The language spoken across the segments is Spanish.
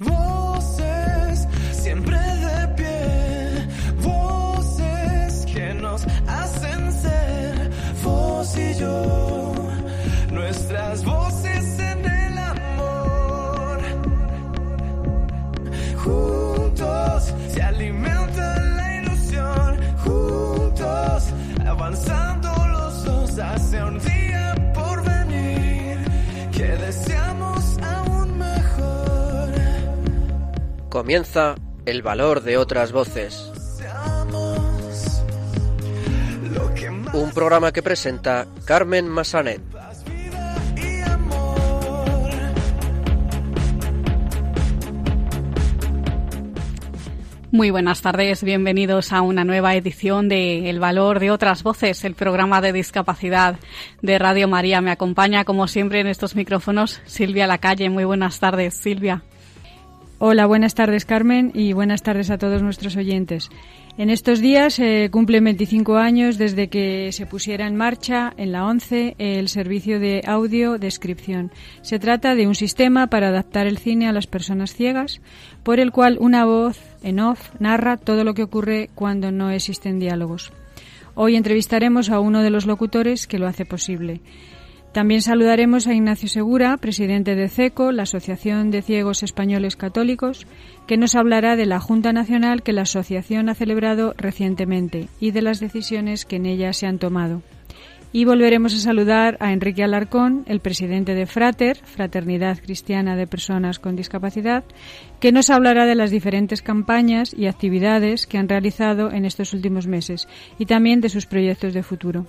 Voces Comienza el valor de otras voces. Un programa que presenta Carmen Massanet. Muy buenas tardes, bienvenidos a una nueva edición de El Valor de otras Voces, el programa de discapacidad de Radio María. Me acompaña, como siempre, en estos micrófonos Silvia Lacalle. Muy buenas tardes, Silvia. Hola, buenas tardes Carmen y buenas tardes a todos nuestros oyentes. En estos días se cumplen 25 años desde que se pusiera en marcha en la ONCE el servicio de audio descripción. Se trata de un sistema para adaptar el cine a las personas ciegas, por el cual una voz en off narra todo lo que ocurre cuando no existen diálogos. Hoy entrevistaremos a uno de los locutores que lo hace posible. También saludaremos a Ignacio Segura, presidente de CECO, la Asociación de Ciegos Españoles Católicos, que nos hablará de la Junta Nacional que la asociación ha celebrado recientemente y de las decisiones que en ella se han tomado. Y volveremos a saludar a Enrique Alarcón, el presidente de Frater, Fraternidad Cristiana de Personas con Discapacidad, que nos hablará de las diferentes campañas y actividades que han realizado en estos últimos meses y también de sus proyectos de futuro.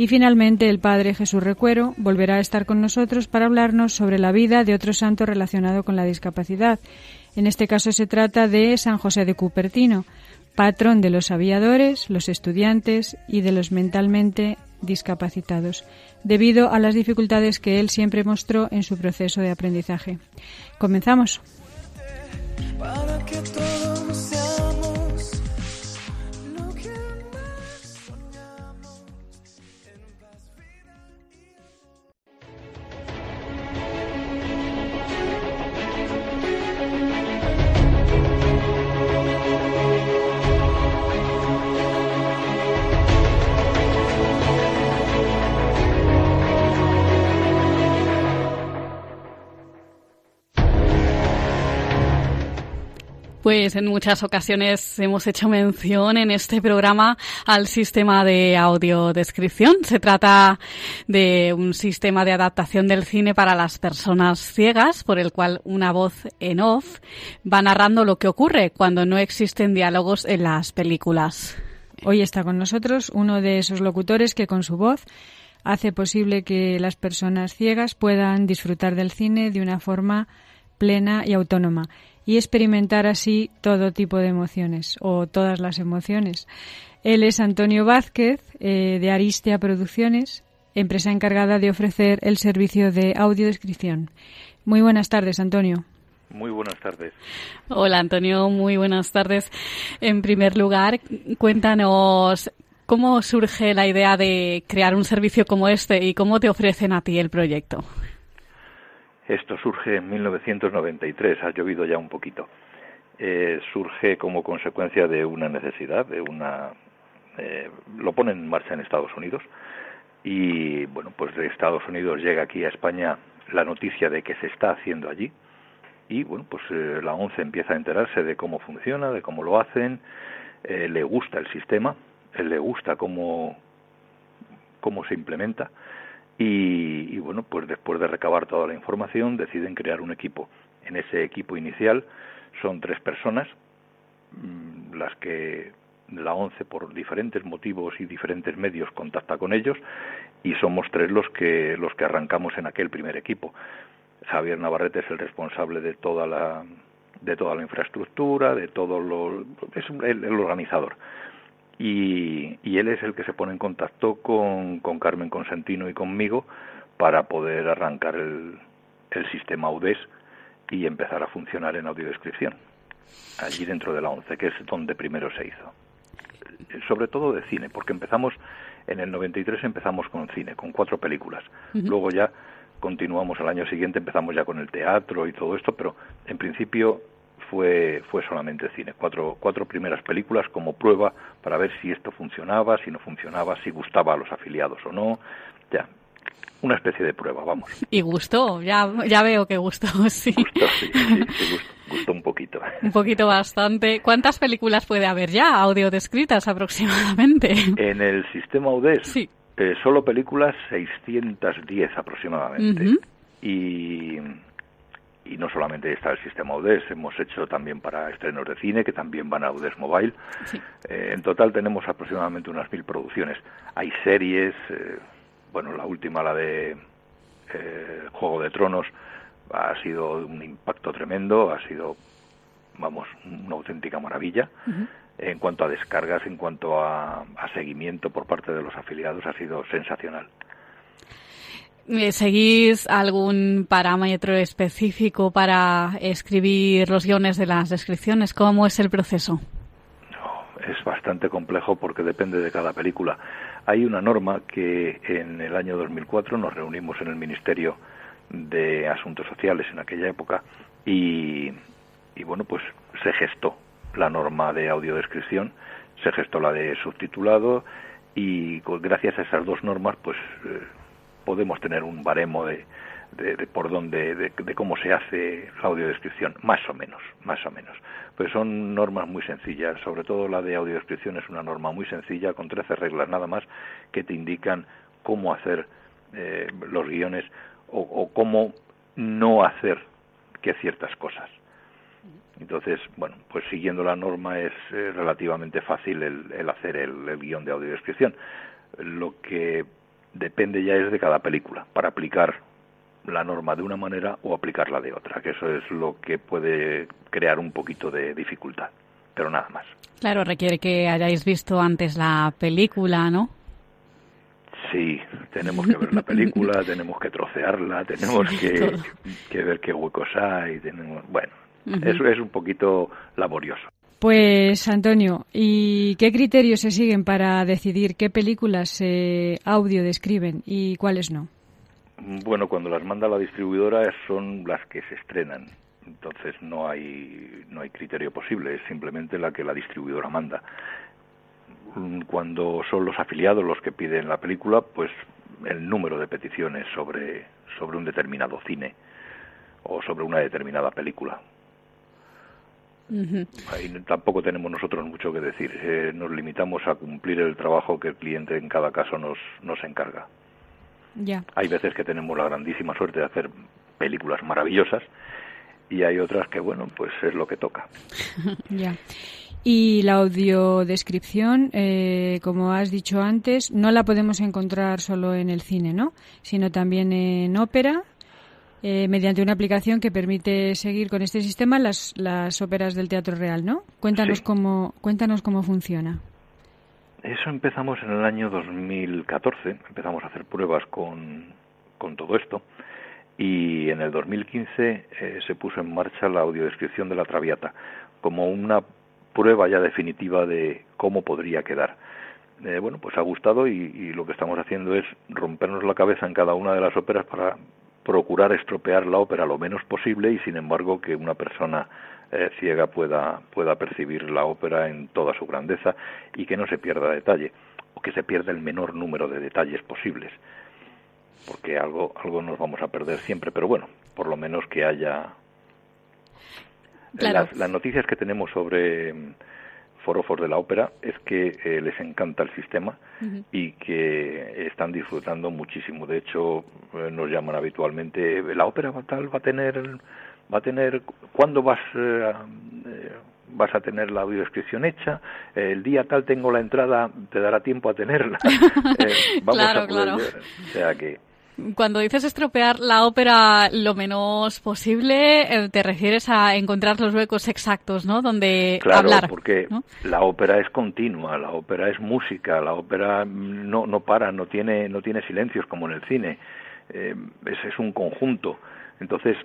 Y finalmente el Padre Jesús Recuero volverá a estar con nosotros para hablarnos sobre la vida de otro santo relacionado con la discapacidad. En este caso se trata de San José de Cupertino, patrón de los aviadores, los estudiantes y de los mentalmente discapacitados, debido a las dificultades que él siempre mostró en su proceso de aprendizaje. Comenzamos. Pues en muchas ocasiones hemos hecho mención en este programa al sistema de audiodescripción. Se trata de un sistema de adaptación del cine para las personas ciegas, por el cual una voz en off va narrando lo que ocurre cuando no existen diálogos en las películas. Hoy está con nosotros uno de esos locutores que con su voz hace posible que las personas ciegas puedan disfrutar del cine de una forma plena y autónoma y experimentar así todo tipo de emociones o todas las emociones. Él es Antonio Vázquez eh, de Aristia Producciones, empresa encargada de ofrecer el servicio de audiodescripción. Muy buenas tardes, Antonio. Muy buenas tardes. Hola Antonio, muy buenas tardes. En primer lugar, cuéntanos cómo surge la idea de crear un servicio como este y cómo te ofrecen a ti el proyecto. Esto surge en 1993, ha llovido ya un poquito. Eh, surge como consecuencia de una necesidad, de una eh, lo ponen en marcha en Estados Unidos y bueno, pues de Estados Unidos llega aquí a España la noticia de que se está haciendo allí y bueno, pues eh, la ONCE empieza a enterarse de cómo funciona, de cómo lo hacen, eh, le gusta el sistema, eh, le gusta cómo cómo se implementa y, y, bueno, pues después de recabar toda la información deciden crear un equipo. En ese equipo inicial son tres personas, mm, las que la ONCE por diferentes motivos y diferentes medios contacta con ellos y somos tres los que los que arrancamos en aquel primer equipo. Javier Navarrete es el responsable de toda la de toda la infraestructura, de todo lo es el, el organizador y, y, él es el que se pone en contacto con, con Carmen Consentino y conmigo para poder arrancar el, el sistema UDES y empezar a funcionar en audiodescripción, allí dentro de la ONCE, que es donde primero se hizo. Sobre todo de cine, porque empezamos, en el 93 empezamos con cine, con cuatro películas. Uh -huh. Luego ya continuamos al año siguiente, empezamos ya con el teatro y todo esto, pero en principio fue, fue solamente cine, cuatro, cuatro primeras películas como prueba para ver si esto funcionaba, si no funcionaba, si gustaba a los afiliados o no, ya, una especie de prueba, vamos. Y gustó, ya, ya veo que gustó, sí. Gustó, sí, sí, sí, gustó, gustó un poquito. Un poquito bastante. ¿Cuántas películas puede haber ya audio descritas aproximadamente? En el sistema UDES, Sí. eh, solo películas 610 aproximadamente. Ujú. y, y no solamente está el sistema UDES, hemos hecho también para estrenos de cine que también van a UDES Mobile. Sí. Eh, en total tenemos aproximadamente unas mil producciones. Hay series, eh, bueno, la última, la de eh, Juego de Tronos, ha sido un impacto tremendo, ha sido, vamos, una auténtica maravilla. En cuanto a descargas, en cuanto a, a seguimiento por parte de los afiliados, ha sido sensacional. Eh, ¿Seguís algún parámetro específico para escribir los guiones de las descripciones? ¿Cómo es el proceso? Es bastante complejo porque depende de cada película. Hay una norma que en el año 2004 nos reunimos en el Ministerio de Asuntos Sociales en aquella época y, y bueno, pues se gestó la norma de audiodescripción, se gestó la de subtitulado y con- gracias a esas dos normas pues eh, podemos tener un baremo de, de, por dónde, de, de cómo se hace la audiodescripción, más o menos, más o menos. Pues son normas muy sencillas, sobre todo la de audiodescripción es una norma muy sencilla, con 13 reglas nada más, que te indican cómo hacer eh, los guiones o, o cómo no hacer que ciertas cosas. Entonces, bueno, pues siguiendo la norma es eh, relativamente fácil el, el hacer el, el guion de audiodescripción. Lo que depende ya es de cada película, para aplicar la norma de una manera o aplicarla de otra, que eso es lo que puede crear un poquito de dificultad, pero nada más. Claro, requiere que hayáis visto antes la película, ¿no? Sí, tenemos que ver la película, tenemos que trocearla, tenemos que, que ver qué huecos hay, tenemos, bueno, eso es un poquito laborioso. Pues Antonio, ¿y qué criterios se siguen para decidir qué películas se audio describen y cuáles no? Bueno, cuando las manda la distribuidora son las que se estrenan. Entonces no hay no hay criterio posible, es simplemente la que la distribuidora manda. Mm, Cuando son los afiliados los que piden la película, pues el número de peticiones sobre sobre un determinado cine o sobre una determinada película. Ahí tampoco tenemos nosotros mucho que decir. Eh, nos limitamos a cumplir el trabajo que el cliente en cada caso nos nos encarga. Hay veces que tenemos la grandísima suerte de hacer películas maravillosas y hay otras que, bueno, pues es lo que toca. Ya. Y la audiodescripción, eh, como has dicho antes, no la podemos encontrar solo en el cine, ¿no? Sino también en ópera, eh, mediante una aplicación que permite seguir con este sistema las, las óperas del Teatro Real, ¿no? Cuéntanos Sí. cómo cuéntanos cómo funciona. Eso empezamos en el año 2014, empezamos a hacer pruebas con, con todo esto y en el 2015 eh, se puso en marcha la audiodescripción de la Traviata como una prueba ya definitiva de cómo podría quedar. Eh, bueno, pues ha gustado y, y lo que estamos haciendo es rompernos la cabeza en cada una de las óperas para procurar estropear la ópera lo menos posible y sin embargo que una persona eh, ciega pueda pueda percibir la ópera en toda su grandeza y que no se pierda detalle o que se pierda el menor número de detalles posibles porque algo algo nos vamos a perder siempre pero bueno por lo menos que haya Claro. las, las noticias que tenemos sobre forofos de la ópera es que eh, les encanta el sistema y que están disfrutando muchísimo. De hecho, eh, nos llaman habitualmente, la ópera va tal va a tener va a tener ¿cuándo vas eh, eh, vas a tener la audiodescripción hecha? El día tal tengo la entrada, te dará tiempo a tenerla. Vamos Claro, a poder claro. O sea que Cuando dices estropear la ópera lo menos posible, eh, te refieres a encontrar los huecos exactos, ¿no? Donde Claro, hablar. porque ¿no? la ópera es continua, la ópera es música, la ópera no, no para, no tiene, no tiene silencios como en el cine, eh, es, es un conjunto. Entonces,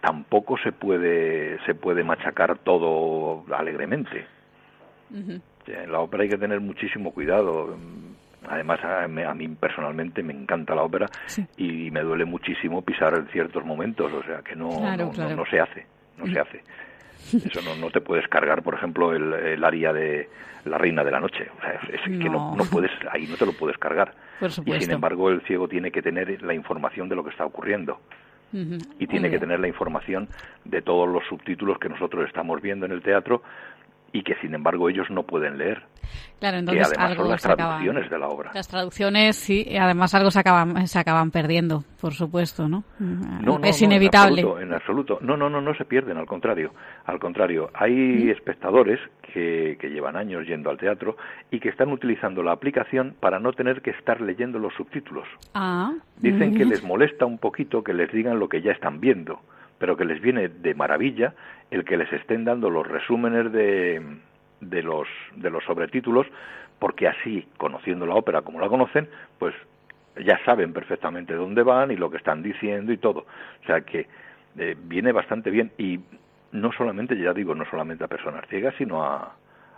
tampoco se puede, se puede machacar todo alegremente. Ujú. En la ópera hay que tener muchísimo cuidado. Además, a, a mí personalmente me encanta la ópera Sí. y me duele muchísimo pisar en ciertos momentos, o sea que no, Claro, no, no- claro. no se hace, no se hace. Eso no, no te puedes cargar, por ejemplo, el, el aria de La Reina de la Noche. O sea, es, que no, No. puedes, ahí no te lo puedes cargar. Y sin embargo, el ciego tiene que tener la información de lo que está ocurriendo y tiene que tener la información de todos los subtítulos que nosotros estamos viendo en el teatro y que sin embargo ellos no pueden leer, Claro, que entonces además algo son las acaba- traducciones de la obra. Las traducciones, sí, y además algo se acaban, se acaban perdiendo, por supuesto, ¿no? No, no, es no, inevitable. En absoluto, en absoluto. No, no, no, no se pierden, al contrario. Al contrario, hay ¿Mm? espectadores que, que llevan años yendo al teatro y que están utilizando la aplicación para no tener que estar leyendo los subtítulos. Ah, Dicen que mm. les molesta un poquito que les digan lo que ya están viendo, pero que les viene de maravilla el que les estén dando los resúmenes de, de los de los sobretítulos, porque así, conociendo la ópera como la conocen, pues ya saben perfectamente dónde van y lo que están diciendo y todo. O sea que eh, viene bastante bien y no solamente, ya digo, no solamente a personas ciegas, sino a,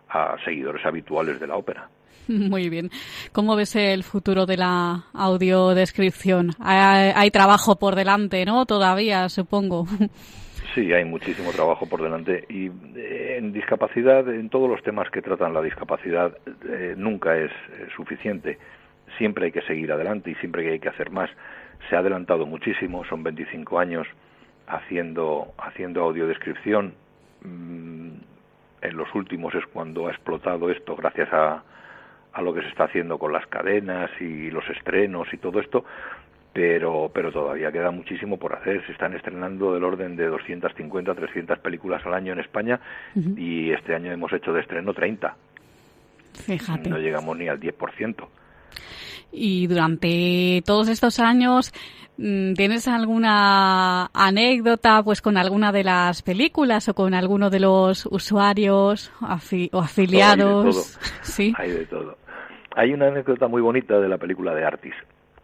a seguidores habituales de la ópera. Muy bien. ¿Cómo ves el futuro de la audiodescripción? Hay, hay trabajo por delante, ¿no? Todavía, supongo. Sí, hay muchísimo trabajo por delante y eh, en discapacidad, en todos los temas que tratan la discapacidad, eh, nunca es eh, suficiente. Siempre hay que seguir adelante y siempre hay que hacer más. Se ha adelantado muchísimo, son 25 años haciendo, haciendo audiodescripción. Mm, en los últimos es cuando ha explotado esto gracias a, a lo que se está haciendo con las cadenas y los estrenos y todo esto, pero, pero todavía queda muchísimo por hacer. Se están estrenando del orden de 250, 300 películas al año en España y este año hemos hecho de estreno 30. Fíjate. No llegamos ni al 10%. Y durante todos estos años, mm, ¿tienes alguna anécdota pues con alguna de las películas o con alguno de los usuarios afi- o afiliados? Hay de todo. Sí. Hay de todo. Hay una anécdota muy bonita de la película de Artis.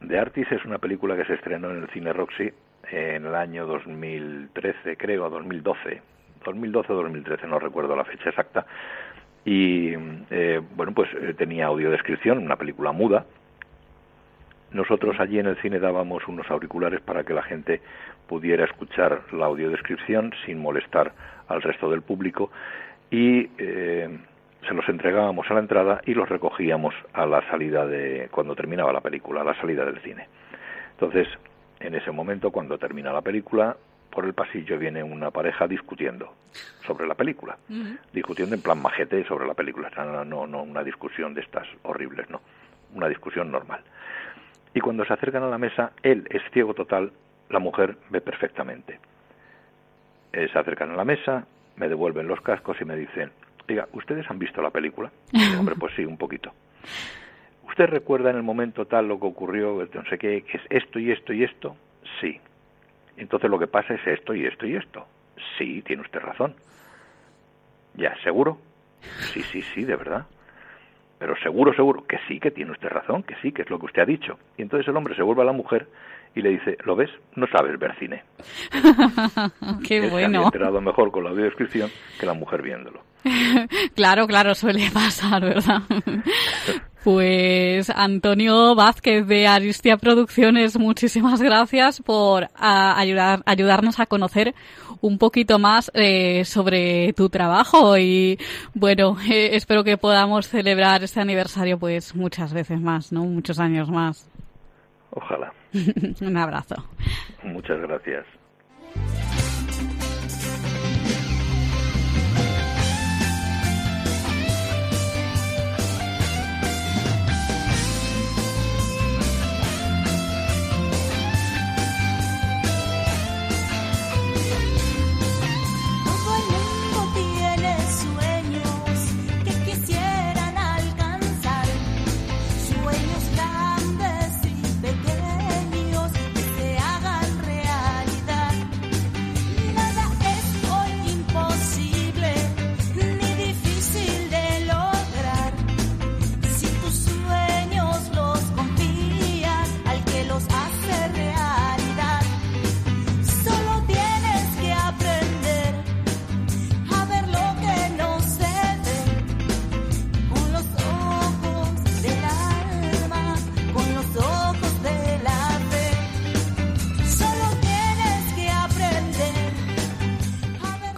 De Artis es una película que se estrenó en el cine Roxy en el año 2013, creo, 2012. 2012 o 2013, no recuerdo la fecha exacta. Y eh, bueno, pues eh, tenía audiodescripción, una película muda. Nosotros allí en el cine dábamos unos auriculares para que la gente pudiera escuchar la audiodescripción sin molestar al resto del público y eh, se los entregábamos a la entrada y los recogíamos a la salida de cuando terminaba la película, a la salida del cine. Entonces, en ese momento, cuando termina la película, por el pasillo viene una pareja discutiendo sobre la película, discutiendo en plan majete sobre la película, no, no, no una discusión de estas horribles, no, una discusión normal. Y cuando se acercan a la mesa, él es ciego total, la mujer ve perfectamente. Eh, se acercan a la mesa, me devuelven los cascos y me dicen, diga, ¿ustedes han visto la película? Hombre, pues sí, un poquito. ¿Usted recuerda en el momento tal lo que ocurrió, no sé qué, que es esto y esto y esto? Sí. Entonces lo que pasa es esto y esto y esto. Sí, tiene usted razón. ¿Ya, seguro? Sí, sí, sí, de verdad. Pero seguro, seguro, que sí, que tiene usted razón, que sí, que es lo que usted ha dicho. Y entonces el hombre se vuelve a la mujer y le dice, ¿lo ves? No sabes ver cine. Qué Él se había bueno. enterado mejor con la audiodescripción que la mujer viéndolo. Claro, claro, suele pasar, ¿verdad? Pues Antonio Vázquez de Aristia Producciones, muchísimas gracias por ah, ayudar, ayudarnos a conocer un poquito más eh, sobre tu trabajo y bueno, eh, espero que podamos celebrar este aniversario pues muchas veces más, ¿no? Muchos años más. Ojalá. un abrazo. Muchas gracias.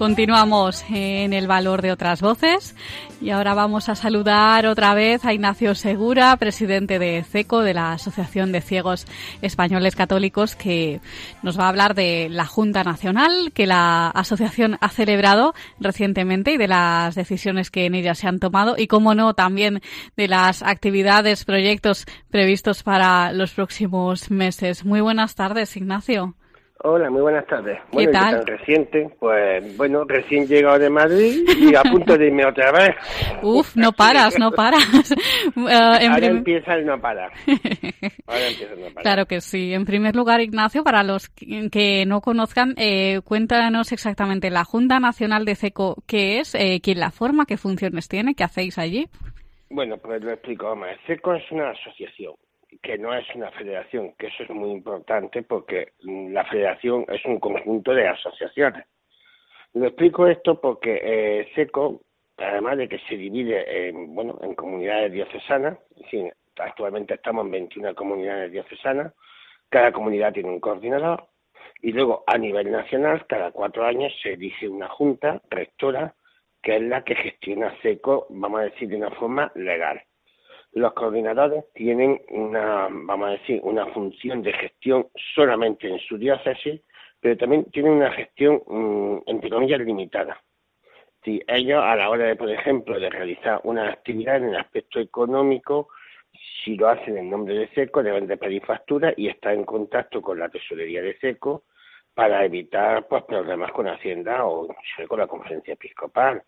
Continuamos en el valor de otras voces y ahora vamos a saludar otra vez a Ignacio Segura, presidente de CECO, de la Asociación de Ciegos Españoles Católicos, que nos va a hablar de la Junta Nacional que la asociación ha celebrado recientemente y de las decisiones que en ella se han tomado y, como no, también de las actividades, proyectos previstos para los próximos meses. Muy buenas tardes, Ignacio. Hola, muy buenas tardes. ¿Qué bueno, ¿y tal? tan reciente? Pues bueno, recién llegado de Madrid y a punto de irme otra vez. Uf, no paras, no paras. En Ahora prim- empieza el no parar. Ahora empieza el no parar. Claro que sí. En primer lugar, Ignacio, para los que que no conozcan, eh, cuéntanos exactamente la Junta Nacional de CECO, ¿qué es? Eh, ¿Quién la forma? ¿Qué funciones tiene? ¿Qué hacéis allí? Bueno, pues lo explico más. CECO es una asociación, que no es una federación, que eso es muy importante porque la federación es un conjunto de asociaciones. Lo explico esto porque eh, CECO, además de que se divide en, bueno, en comunidades diocesanas, es decir, actualmente estamos en 21 comunidades diocesanas, cada comunidad tiene un coordinador, y luego a nivel nacional, cada cuatro años se elige una junta rectora que es la que gestiona CECO, vamos a decir, de una forma legal. Los coordinadores tienen una, vamos a decir, una función de gestión solamente en su diócesis, pero también tienen una gestión, mm, entre comillas, limitada. Si ellos, a la hora de, por ejemplo, de realizar una actividad en el aspecto económico, si lo hacen en nombre de SECO, deben de pedir factura y estar en contacto con la tesorería de SECO para evitar pues problemas con Hacienda o con la conferencia episcopal.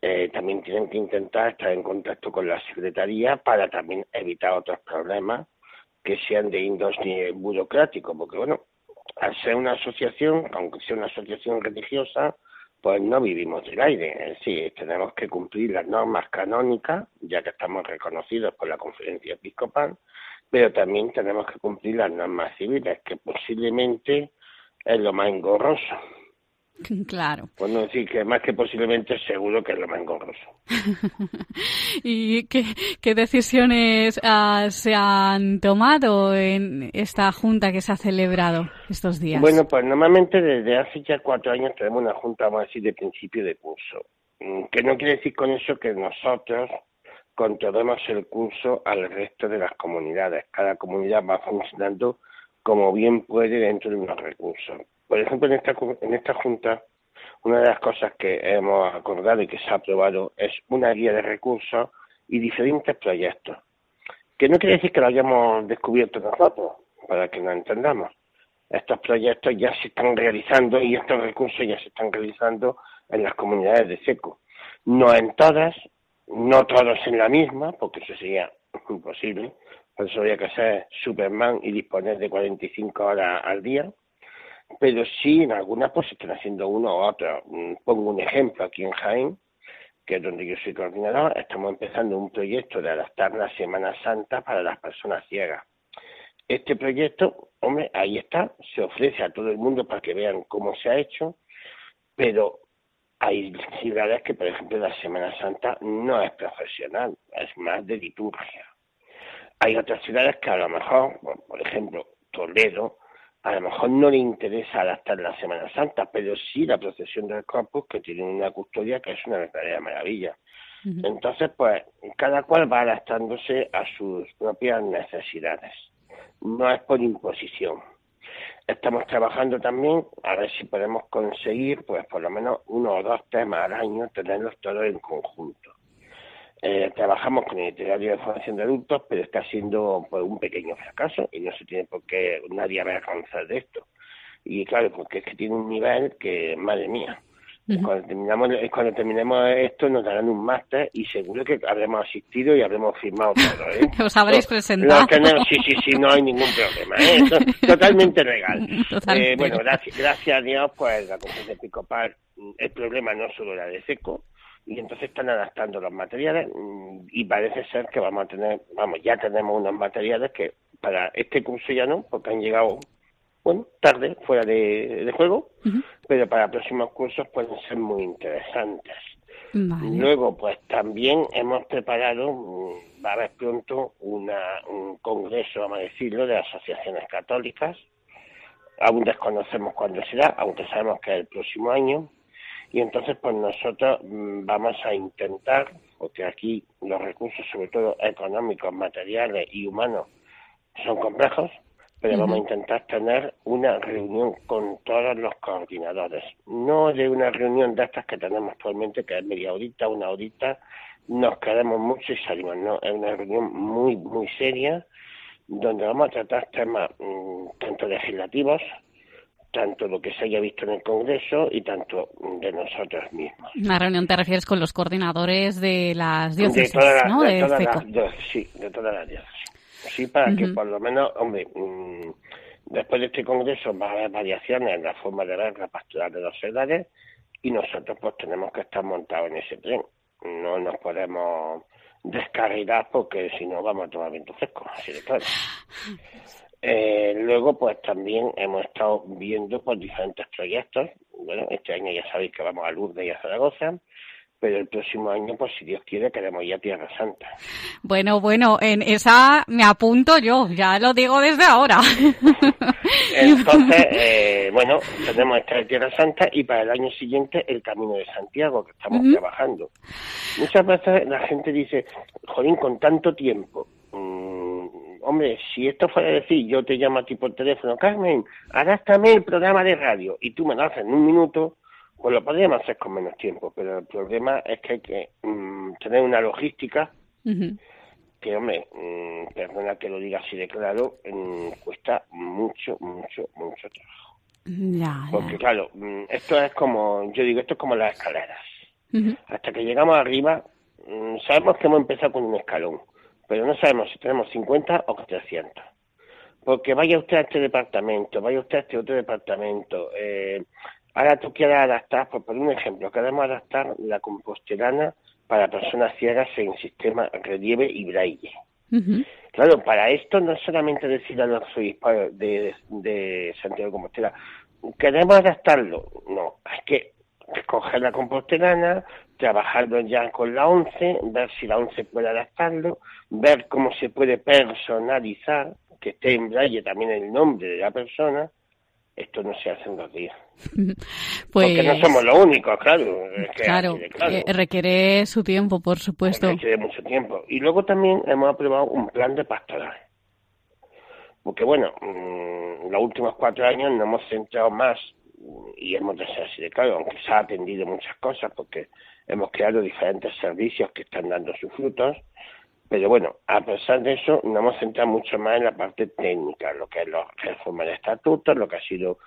Eh, también tienen que intentar estar en contacto con la secretaría para también evitar otros problemas que sean de índole burocrático, porque bueno, al ser una asociación, aunque sea una asociación religiosa, pues no vivimos del aire, es decir, tenemos que cumplir las normas canónicas, ya que estamos reconocidos por la conferencia episcopal, pero también tenemos que cumplir las normas civiles, que posiblemente es lo más engorroso. Claro. Por no decir que más que posiblemente seguro que es lo más engorroso. ¿Y qué, qué decisiones ah, se han tomado en esta junta que se ha celebrado estos días? Bueno, pues normalmente desde hace ya cuatro años tenemos una junta, vamos a decir, de principio de curso. Mm, Que no quiere decir con eso que nosotros controlemos el curso al resto de las comunidades. Cada comunidad va funcionando como bien puede dentro de unos recursos. Por ejemplo, en esta, en esta junta, una de las cosas que hemos acordado y que se ha aprobado es una guía de recursos y diferentes proyectos. Que no quiere decir que lo hayamos descubierto nosotros, para que nos entendamos. Estos proyectos ya se están realizando y estos recursos ya se están realizando en las comunidades de SECO. No en todas, no todos en la misma, porque eso sería imposible. Por eso habría que ser Superman y disponer de 45 horas al día. Pero sí, en algunas pues están haciendo uno u otro. Mm, Pongo un ejemplo aquí en Jaén, que es donde yo soy coordinador. Estamos empezando un proyecto de adaptar la Semana Santa para las personas ciegas. Este proyecto, hombre, ahí está, se ofrece a todo el mundo para que vean cómo se ha hecho, pero hay ciudades que, por ejemplo, la Semana Santa no es profesional, es más de liturgia. Hay otras ciudades que a lo mejor, por ejemplo, Toledo, a lo mejor no le interesa adaptar la Semana Santa, pero sí la procesión del Corpus, que tiene una custodia que es una verdadera maravilla. Entonces, pues, cada cual va adaptándose a sus propias necesidades. No es por imposición. Estamos trabajando también a ver si podemos conseguir, pues, por lo menos uno o dos temas al año, tenerlos todos en conjunto. Eh, trabajamos con el itinerario de formación de adultos, pero está siendo pues, un pequeño fracaso y no se tiene por qué nadie avergonzar de esto. Y claro, porque es que tiene un nivel que, madre mía, cuando, terminamos, cuando terminemos esto nos darán un máster y seguro que habremos asistido y habremos firmado todo. ¿eh? Os habréis presentado. que no- sí, sí, sí, no hay ningún problema. ¿eh? To- Totalmente legal. Totalmente Eh, bueno, gracias, gracias a Dios, pues la conferencia episcopal, mm, el problema no solo era de seco, y entonces están adaptando los materiales mm, y parece ser que vamos a tener, vamos, ya tenemos unos materiales que para este curso ya no, porque han llegado, bueno, tarde, fuera de, de juego, pero para próximos cursos pueden ser muy interesantes. Vale. Luego, pues también hemos preparado, mm, va a haber pronto una, un congreso, vamos a decirlo, de asociaciones católicas. Aún desconocemos cuándo será, aunque sabemos que es el próximo año. Y entonces pues nosotros mm, vamos a intentar, porque aquí los recursos, sobre todo económicos, materiales y humanos, son complejos, pero vamos a intentar tener una reunión con todos los coordinadores, no de una reunión de estas que tenemos actualmente, que es media horita, una horita, nos quedamos mucho y salimos, no, es una reunión muy, muy seria, donde vamos a tratar temas mm, tanto legislativos, tanto lo que se haya visto en el Congreso y tanto de nosotros mismos. Una reunión te refieres con los coordinadores de las diócesis, de todas las, ¿no? de De todas las sí, de todas las diócesis. Sí, para que por lo menos, hombre, mm, después de este congreso va a haber variaciones en la forma de ver la pastoral de los edades y nosotros pues tenemos que estar montados en ese tren. No nos podemos descarrilar porque si no vamos a tomar viento fresco, así de claro. Eh, luego, pues también hemos estado viendo por diferentes proyectos. Bueno, este año ya sabéis que vamos a Lourdes y a Zaragoza, pero el próximo año, pues si Dios quiere, queremos ir a Tierra Santa. Bueno, bueno, en esa me apunto yo, ya lo digo desde ahora. Entonces, eh, bueno, tenemos esta de Tierra Santa y para el año siguiente el Camino de Santiago, que estamos trabajando. Muchas veces la gente dice, jolín, con tanto tiempo. mm, hombre, si esto fuera decir, yo te llamo a ti por teléfono, Carmen, adáptame el programa de radio y tú me lo haces en un minuto, pues lo podríamos hacer con menos tiempo, pero el problema es que hay que mm, tener una logística que, hombre, mm, perdona que lo diga así de claro, mm, cuesta mucho, mucho, mucho trabajo. Ya, Porque, claro, mm, esto es como, yo digo, esto es como las escaleras. Hasta que llegamos arriba, sabemos que hemos empezado con un escalón, pero no sabemos si tenemos 50 o 300. Porque vaya usted a este departamento, vaya usted a este otro departamento. Eh, ahora tú quieres adaptar, por poner un ejemplo, queremos adaptar la compostelana para personas ciegas en sistema relieve y braille. Claro, para esto no es solamente decir al arzobispo de, de Santiago de Compostela, queremos adaptarlo. No, hay que coger la compostelana, trabajarlo ya con la 11, ver si la 11 puede adaptarlo, ver cómo se puede personalizar, que esté en braille también el nombre de la persona. Esto no se hace en dos días. Pues, Porque no somos los únicos, claro. es que claro, eh, requiere su tiempo, por supuesto. requiere mucho tiempo. Y luego también hemos aprobado un plan de pastoral. Porque bueno, mm, los últimos cuatro años nos hemos centrado más, y hemos de ser así de claro, aunque se ha atendido muchas cosas, porque hemos creado diferentes servicios que están dando sus frutos, pero bueno, a pesar de eso, nos hemos centrado mucho más en la parte técnica, lo que es la reforma de estatutos, lo que ha sido,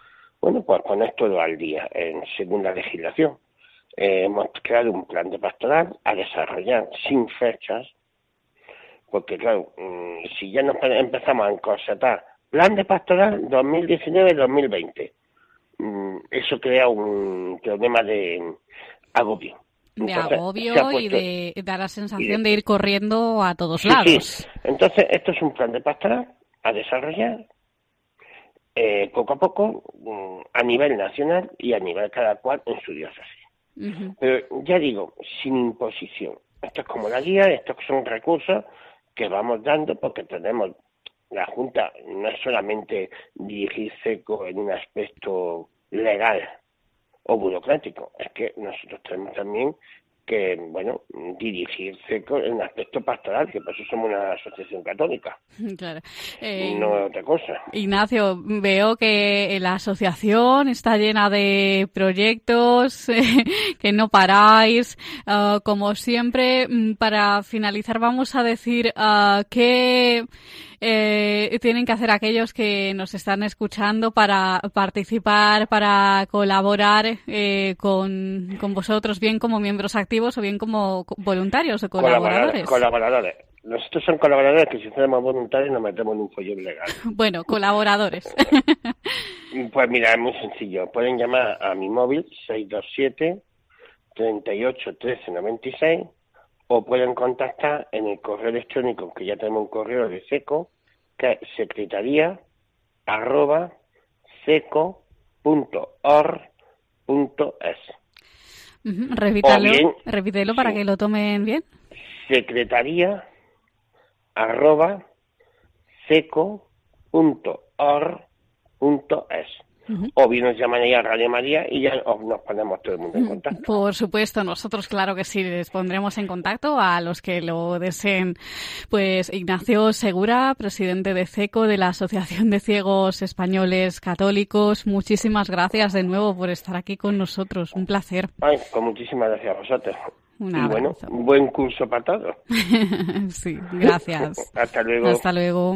bueno, pues poner todo al día en segunda legislación. Eh, hemos creado un plan de pastoral a desarrollar sin fechas, porque claro, mm, si ya nos pe- empezamos a encorsetar plan de pastoral 2019-2020, mm, eso crea un problema de agobio. De Entonces, agobio y de dar la sensación de- de ir corriendo a todos Sí, lados. sí. Entonces, esto es un plan de pastoral a desarrollar eh, poco a poco mm, a nivel nacional y a nivel cada cual en su diócesis. Pero ya digo, sin imposición. Esto es como la guía, estos son recursos que vamos dando porque tenemos la Junta no es solamente dirigirse en un aspecto legal o burocrático, es que nosotros tenemos también que, bueno, dirigirse en un aspecto pastoral, que por eso somos una asociación católica, Claro. Eh, no otra cosa. Ignacio, veo que la asociación está llena de proyectos, que no paráis. Ah, como siempre, mm, para finalizar, vamos a decir ah, qué eh, tienen que hacer aquellos que nos están escuchando para participar, para colaborar eh, con, con vosotros, bien como miembros activos o bien como co- voluntarios o colaboradores. Colaboradores. Nosotros son colaboradores que si fuéramos voluntarios nos metemos en un follón legal. Bueno, colaboradores. Pues mira, es muy sencillo. Pueden llamar a mi móvil 627 38 13 96 o pueden contactar en el correo electrónico que ya tenemos un correo de seco que es secretaría arroba seco punto or punto es Ujú, Repítalo, bien- repítelo para sí. que lo tomen bien. secretaría arroba seco o bien nos llaman ahí a Radio María y ya os- nos ponemos todo el mundo en contacto. Por supuesto, nosotros claro que sí les pondremos en contacto a los que lo deseen. Pues Ignacio Segura, presidente de CECO de la Asociación de Ciegos Españoles Católicos, muchísimas gracias de nuevo por estar aquí con nosotros. Un placer. Ay, pues muchísimas gracias a vosotros. Un y bueno, buen curso para todos. sí, gracias. Hasta luego. Hasta luego.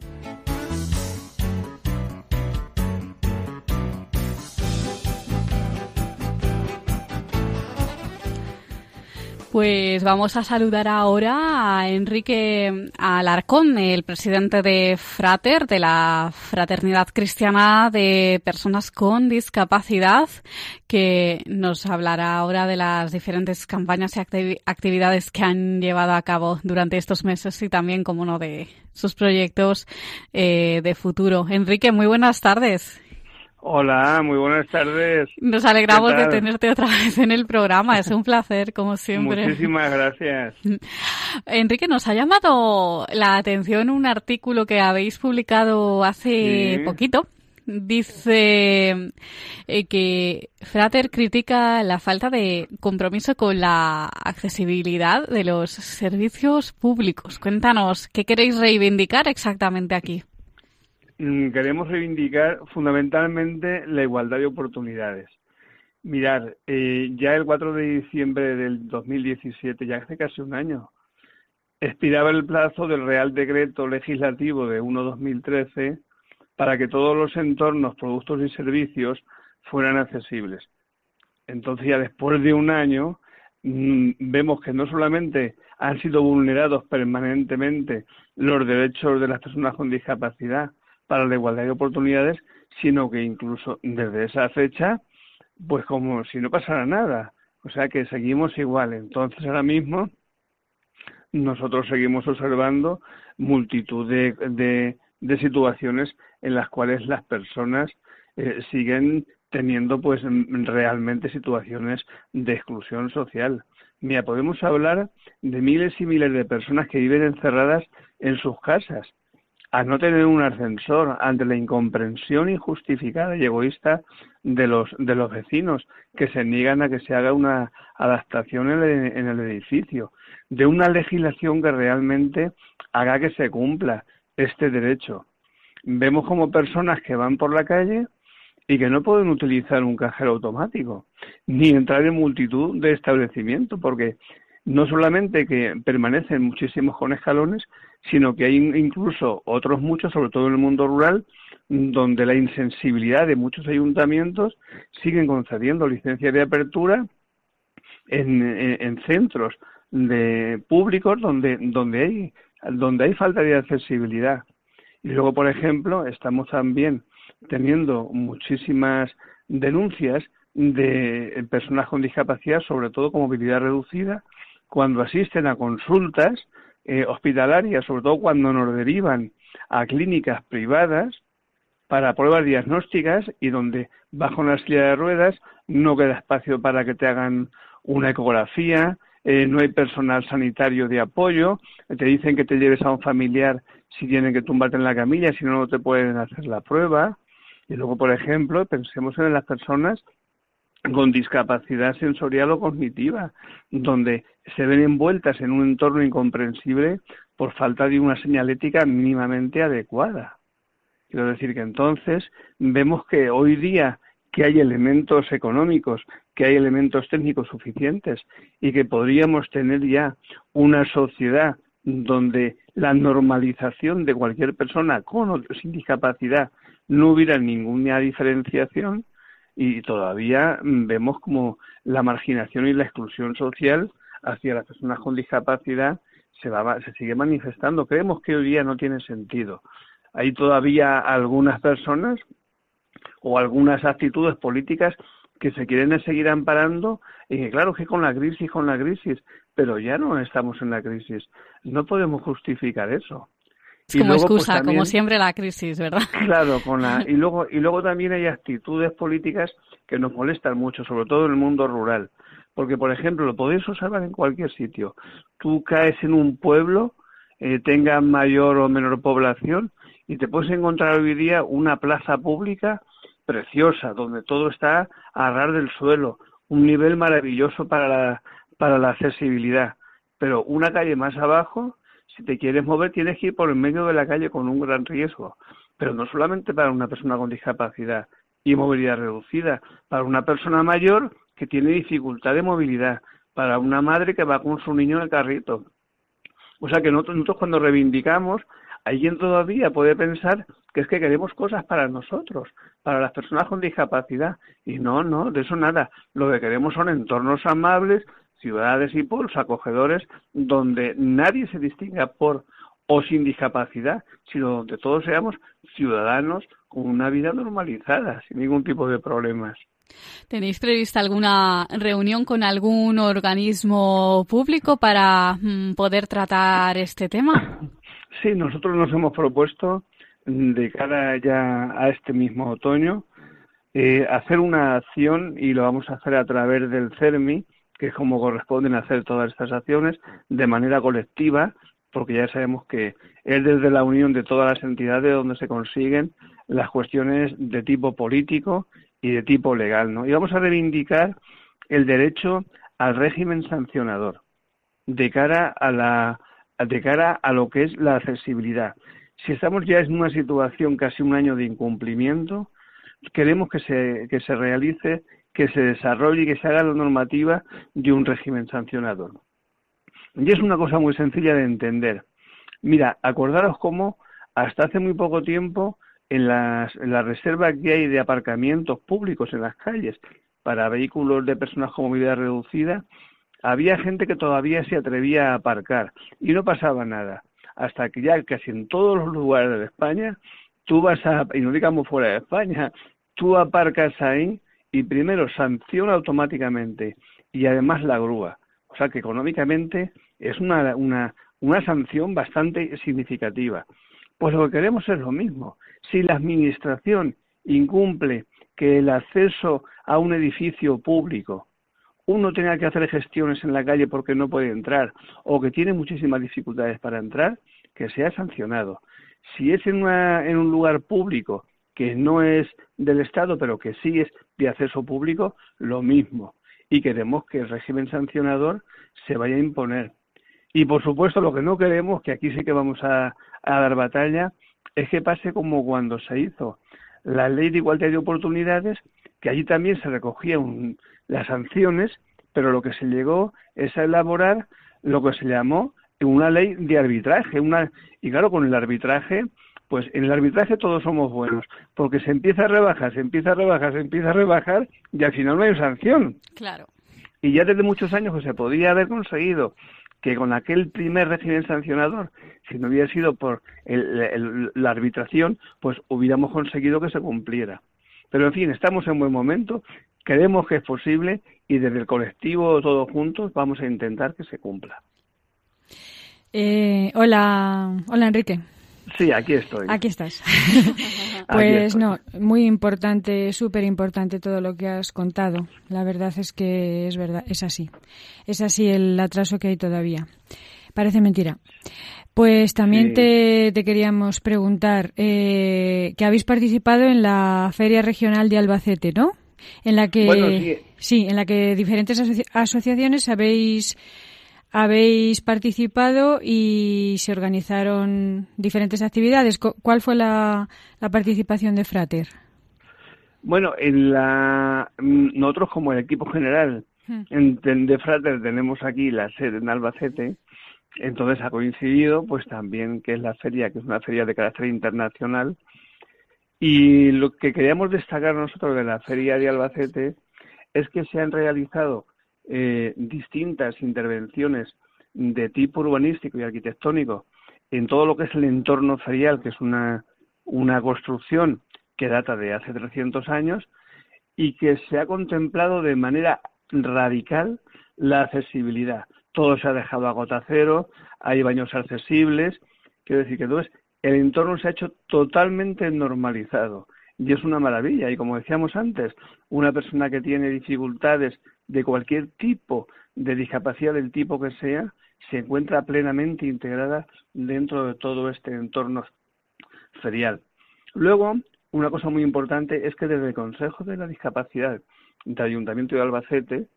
Pues vamos a saludar ahora a Enrique Alarcón, el presidente de Frater, de la Fraternidad Cristiana de Personas con Discapacidad, que nos hablará ahora de las diferentes campañas y activi- actividades que han llevado a cabo durante estos meses y también, como uno de sus proyectos eh, de futuro. Enrique, muy buenas tardes. Hola, muy buenas tardes. Nos alegramos ¿Qué de tenerte otra vez en el programa. Es un placer, como siempre. Muchísimas gracias. Enrique, nos ha llamado la atención un artículo que habéis publicado hace Sí. poquito. Dice eh, que Frater critica la falta de compromiso con la accesibilidad de los servicios públicos. Cuéntanos, ¿qué queréis reivindicar exactamente aquí? Mm, Queremos reivindicar fundamentalmente la igualdad de oportunidades. Mirar, eh, ya el 4 de diciembre del 2017, ya hace casi un año, expiraba el plazo del Real Decreto Legislativo de 1-2013 para que todos los entornos, productos y servicios fueran accesibles. Entonces, ya después de un año, mm, vemos que no solamente han sido vulnerados permanentemente los derechos de las personas con discapacidad para la igualdad de oportunidades, sino que incluso desde esa fecha, pues como si no pasara nada. O sea que seguimos igual. Entonces, ahora mismo, nosotros seguimos observando multitud de, situaciones en las cuales las personas eh, siguen teniendo pues realmente situaciones de exclusión social. Mira, podemos hablar de miles y miles de personas que viven encerradas en sus casas, a no tener un ascensor ante la incomprensión injustificada y egoísta de los de los vecinos que se niegan a que se haga una adaptación en el, en el edificio, de una legislación que realmente haga que se cumpla este derecho. Vemos como personas que van por la calle y que no pueden utilizar un cajero automático, ni entrar en multitud de establecimientos, porque no solamente que permanecen muchísimos con escalones, sino que hay incluso otros muchos, sobre todo en el mundo rural, donde la insensibilidad de muchos ayuntamientos siguen concediendo licencias de apertura en, en- en centros de públicos donde donde hay donde hay falta de accesibilidad. Y luego por ejemplo estamos también teniendo muchísimas denuncias de personas con discapacidad sobre todo con movilidad reducida cuando asisten a consultas eh, hospitalarias sobre todo cuando nos derivan a clínicas privadas para pruebas diagnósticas y donde bajo una silla de ruedas no queda espacio para que te hagan una ecografía, eh, no hay personal sanitario de apoyo, te dicen que te lleves a un familiar si tienen que tumbarte en la camilla, si no, no te pueden hacer la prueba. Y luego, por ejemplo, pensemos en las personas con discapacidad sensorial o cognitiva, donde se ven envueltas en un entorno incomprensible por falta de una señalética mínimamente adecuada. Quiero decir que entonces vemos que hoy día que hay elementos económicos, que hay elementos técnicos suficientes y que podríamos tener ya una sociedad donde la normalización de cualquier persona con o sin discapacidad no hubiera ninguna diferenciación y todavía mm, vemos como la marginación y la exclusión social hacia las personas con discapacidad se, va, se sigue manifestando. Creemos que hoy día no tiene sentido. Hay todavía algunas personas o algunas actitudes políticas que se quieren seguir amparando y que claro que con la crisis, con la crisis, pero ya no estamos en la crisis. No podemos justificar eso. Es como luego, excusa, pues, también, como siempre la crisis, ¿verdad? Claro, con la, y luego y luego también hay actitudes políticas que nos molestan mucho, sobre todo en el mundo rural. Porque, por ejemplo, lo podéis observar en cualquier sitio. Tú caes en un pueblo, eh, tenga mayor o menor población, y te puedes encontrar hoy día una plaza pública preciosa, donde todo está a ras del suelo, un nivel maravilloso para la, para la accesibilidad. Pero una calle más abajo, si te quieres mover, tienes que ir por el medio de la calle con un gran riesgo. Pero no solamente para una persona con discapacidad y movilidad reducida, para una persona mayor que tiene dificultad de movilidad, para una madre que va con su niño en el carrito. O sea que nosotros, nosotros cuando reivindicamos alguien todavía puede pensar que es que queremos cosas para nosotros, para las personas con discapacidad. Y no, no, de eso nada. Lo que queremos son entornos amables, ciudades y pueblos acogedores, donde nadie se distinga por o sin discapacidad, sino donde todos seamos ciudadanos con una vida normalizada, sin ningún tipo de problemas. ¿Tenéis prevista alguna reunión con algún organismo público para mm, poder tratar este tema? Sí, nosotros nos hemos propuesto de cara ya a este mismo otoño eh, hacer una acción y lo vamos a hacer a través del CERMI, que es como corresponden hacer todas estas acciones de manera colectiva, porque ya sabemos que es desde la unión de todas las entidades donde se consiguen las cuestiones de tipo político y de tipo legal, ¿no? Y vamos a reivindicar el derecho al régimen sancionador de cara a la de cara a lo que es la accesibilidad. Si estamos ya en una situación casi un año de incumplimiento, queremos que se, que se realice, que se desarrolle y que se haga la normativa de un régimen sancionador. Y es una cosa muy sencilla de entender. Mira, acordaros cómo hasta hace muy poco tiempo en las, la reserva que hay de aparcamientos públicos en las calles para vehículos de personas con movilidad reducida, había gente que todavía se atrevía a aparcar y no pasaba nada. Hasta que ya casi en todos los lugares de España, tú vas a, y no digamos fuera de España, tú aparcas ahí y primero sanciona automáticamente y además la grúa. O sea que económicamente es una, una, una sanción bastante significativa. Pues lo que queremos es lo mismo. Si la Administración incumple que el acceso a un edificio público uno tenga que hacer gestiones en la calle porque no puede entrar o que tiene muchísimas dificultades para entrar, que sea sancionado. Si es en, en un lugar público que no es del Estado, pero que sí es de acceso público, lo mismo. Y queremos que el régimen sancionador se vaya a imponer. Y por supuesto, lo que no queremos, que aquí sí que vamos a, dar batalla, es que pase como cuando se hizo la ley de igualdad de oportunidades, que allí también se recogían las sanciones, pero lo que se llegó es a elaborar lo que se llamó una ley de arbitraje. Una, y claro, con el arbitraje, pues en el arbitraje todos somos buenos, porque se empieza a rebajar, se empieza a rebajar, se empieza a rebajar y al final no hay sanción. Claro. Y ya desde muchos años que se podía haber conseguido que con aquel primer régimen sancionador, si no hubiera sido por la arbitración, pues hubiéramos conseguido que se cumpliera. Pero en fin, estamos en buen momento, creemos que es posible y desde el colectivo todos juntos vamos a intentar que se cumpla. Eh, hola, hola Enrique. Sí, aquí estoy. Aquí estás. pues no, muy importante, súper importante todo lo que has contado. La verdad es que es verdad, es así. Es así el atraso que hay todavía. Parece mentira. Pues también te, queríamos preguntar eh, que habéis participado en la Feria Regional de Albacete, ¿no? En la que sí. en la que diferentes asociaciones habéis habéis participado y se organizaron diferentes actividades. ¿Cuál fue la, participación de Frater? Bueno, en la nosotros como el equipo general hmm. de Frater tenemos aquí la sede en Albacete entonces ha coincidido pues también que es la feria, que es una feria de carácter internacional. Y lo que queríamos destacar nosotros de la feria de Albacete es que se han realizado eh, distintas intervenciones de tipo urbanístico y arquitectónico en todo lo que es el entorno ferial, que es una, una construcción que data de hace 300 años y que se ha contemplado de manera radical la accesibilidad. Todo se ha dejado a gota cero, hay baños accesibles, quiero decir que entonces el entorno se ha hecho totalmente normalizado y es una maravilla. Y como decíamos antes, una persona que tiene dificultades de cualquier tipo, de discapacidad del tipo que sea, se encuentra plenamente integrada dentro de todo este entorno ferial. Luego, una cosa muy importante es que desde el Consejo de la Discapacidad del Ayuntamiento de Albacete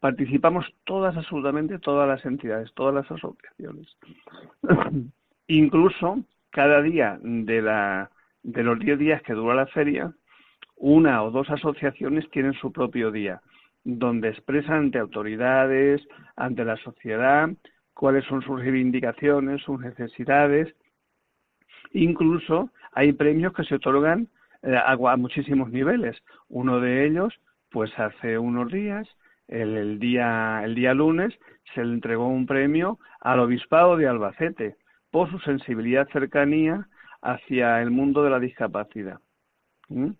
participamos todas, absolutamente todas las entidades, todas las asociaciones. Incluso cada día de, la, de los 10 días que dura la feria, una o dos asociaciones tienen su propio día, donde expresan ante autoridades, ante la sociedad, cuáles son sus reivindicaciones, sus necesidades. Incluso hay premios que se otorgan eh, a, muchísimos niveles. Uno de ellos, pues hace unos días, el, el, día, el día lunes, se le entregó un premio al Obispado de Albacete por su sensibilidad cercanía hacia el mundo de la discapacidad. ¿Mm?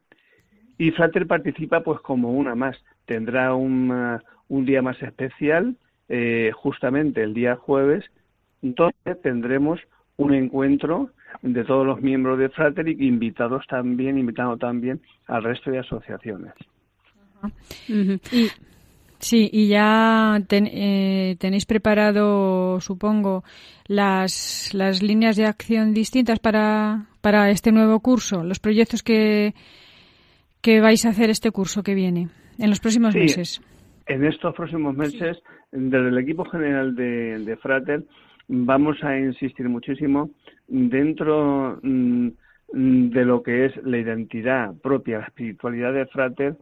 Y Frater participa pues como una más. Tendrá un, uh, un día más especial, eh, justamente el día jueves, donde tendremos un encuentro de todos los miembros de Frater y invitados también, invitando también al resto de asociaciones. Sí, y ya eh, tenéis preparado, supongo, las, las líneas de acción distintas para, para este nuevo curso, los proyectos que, que vais a hacer este curso que viene, en los próximos sí, meses. En estos próximos meses, desde el equipo general de, de Frater, vamos a insistir muchísimo dentro mm, de lo que es la identidad propia, la espiritualidad de Frater,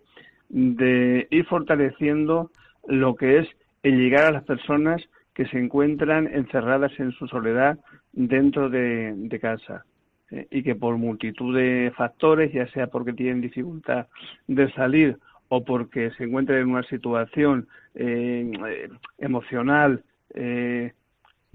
de ir fortaleciendo lo que es el llegar a las personas que se encuentran encerradas en su soledad dentro de, de casa eh, y que por multitud de factores, ya sea porque tienen dificultad de salir o porque se encuentran en una situación eh, emocional eh,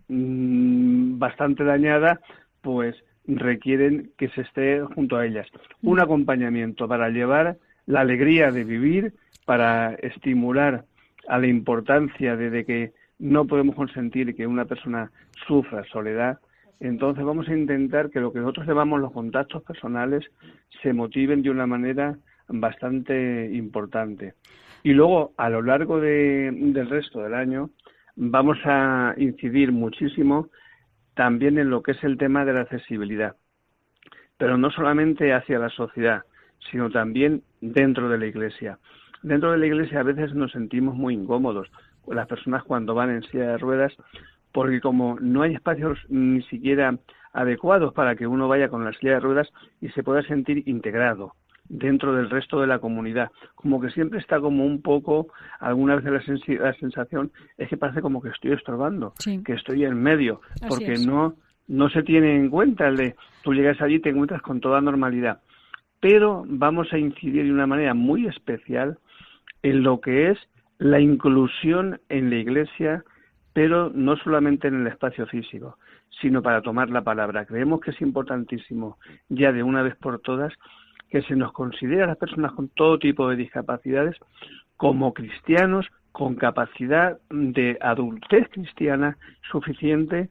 mm, bastante dañada, pues requieren que se esté junto a ellas. Un acompañamiento para llevar la alegría de vivir, para estimular a la importancia de, de, que no podemos consentir que una persona sufra soledad, entonces vamos a intentar que lo que nosotros llamamos los contactos personales se motiven de una manera bastante importante. Y luego, a lo largo de, del resto del año, vamos a incidir muchísimo también en lo que es el tema de la accesibilidad, pero no solamente hacia la sociedad, sino también dentro de la Iglesia. Dentro de la Iglesia a veces nos sentimos muy incómodos, las personas cuando van en silla de ruedas, porque como no hay espacios ni siquiera adecuados para que uno vaya con la silla de ruedas y se pueda sentir integrado dentro del resto de la comunidad. Como que siempre está como un poco, alguna vez la, la sensación es que parece como que estoy estorbando, sí. que estoy en medio, Así porque es. no, no se tiene en cuenta el de tú llegas allí y te encuentras con toda normalidad. Pero vamos a incidir de una manera muy especial en lo que es la inclusión en la iglesia, pero no solamente en el espacio físico, sino para tomar la palabra. Creemos que es importantísimo, ya de una vez por todas, que se nos considere a las personas con todo tipo de discapacidades como cristianos con capacidad de adultez cristiana suficiente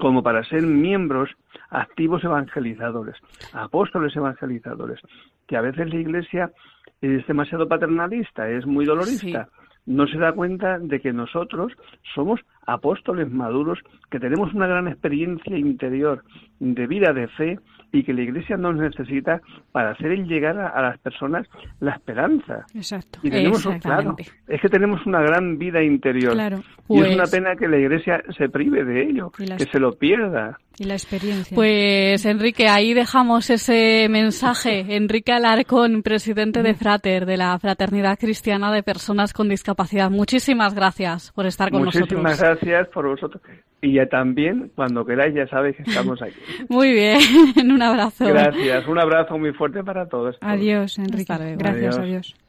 como para ser miembros activos evangelizadores, apóstoles evangelizadores, que a veces la Iglesia es demasiado paternalista, es muy dolorista. Sí. No se da cuenta de que nosotros somos apóstoles maduros, que tenemos una gran experiencia interior de vida de fe y que la Iglesia nos necesita para hacer llegar a, a las personas la esperanza. Exacto. Y tenemos, claro, es que tenemos una gran vida interior. Claro. Pues... Y es una pena que la Iglesia se prive de ello, las... que se lo pierda. Y la experiencia. Pues Enrique, ahí dejamos ese mensaje. Enrique Alarcón, presidente de Frater, de la Fraternidad Cristiana de Personas con Discapacidad. Muchísimas gracias por estar con Muchísimas nosotros. Muchísimas gracias por vosotros. Y ya también, cuando queráis, ya sabéis que estamos aquí. Muy bien, un abrazo. Gracias, un abrazo muy fuerte para todos. Adiós, Enrique. Gracias, adiós. adiós.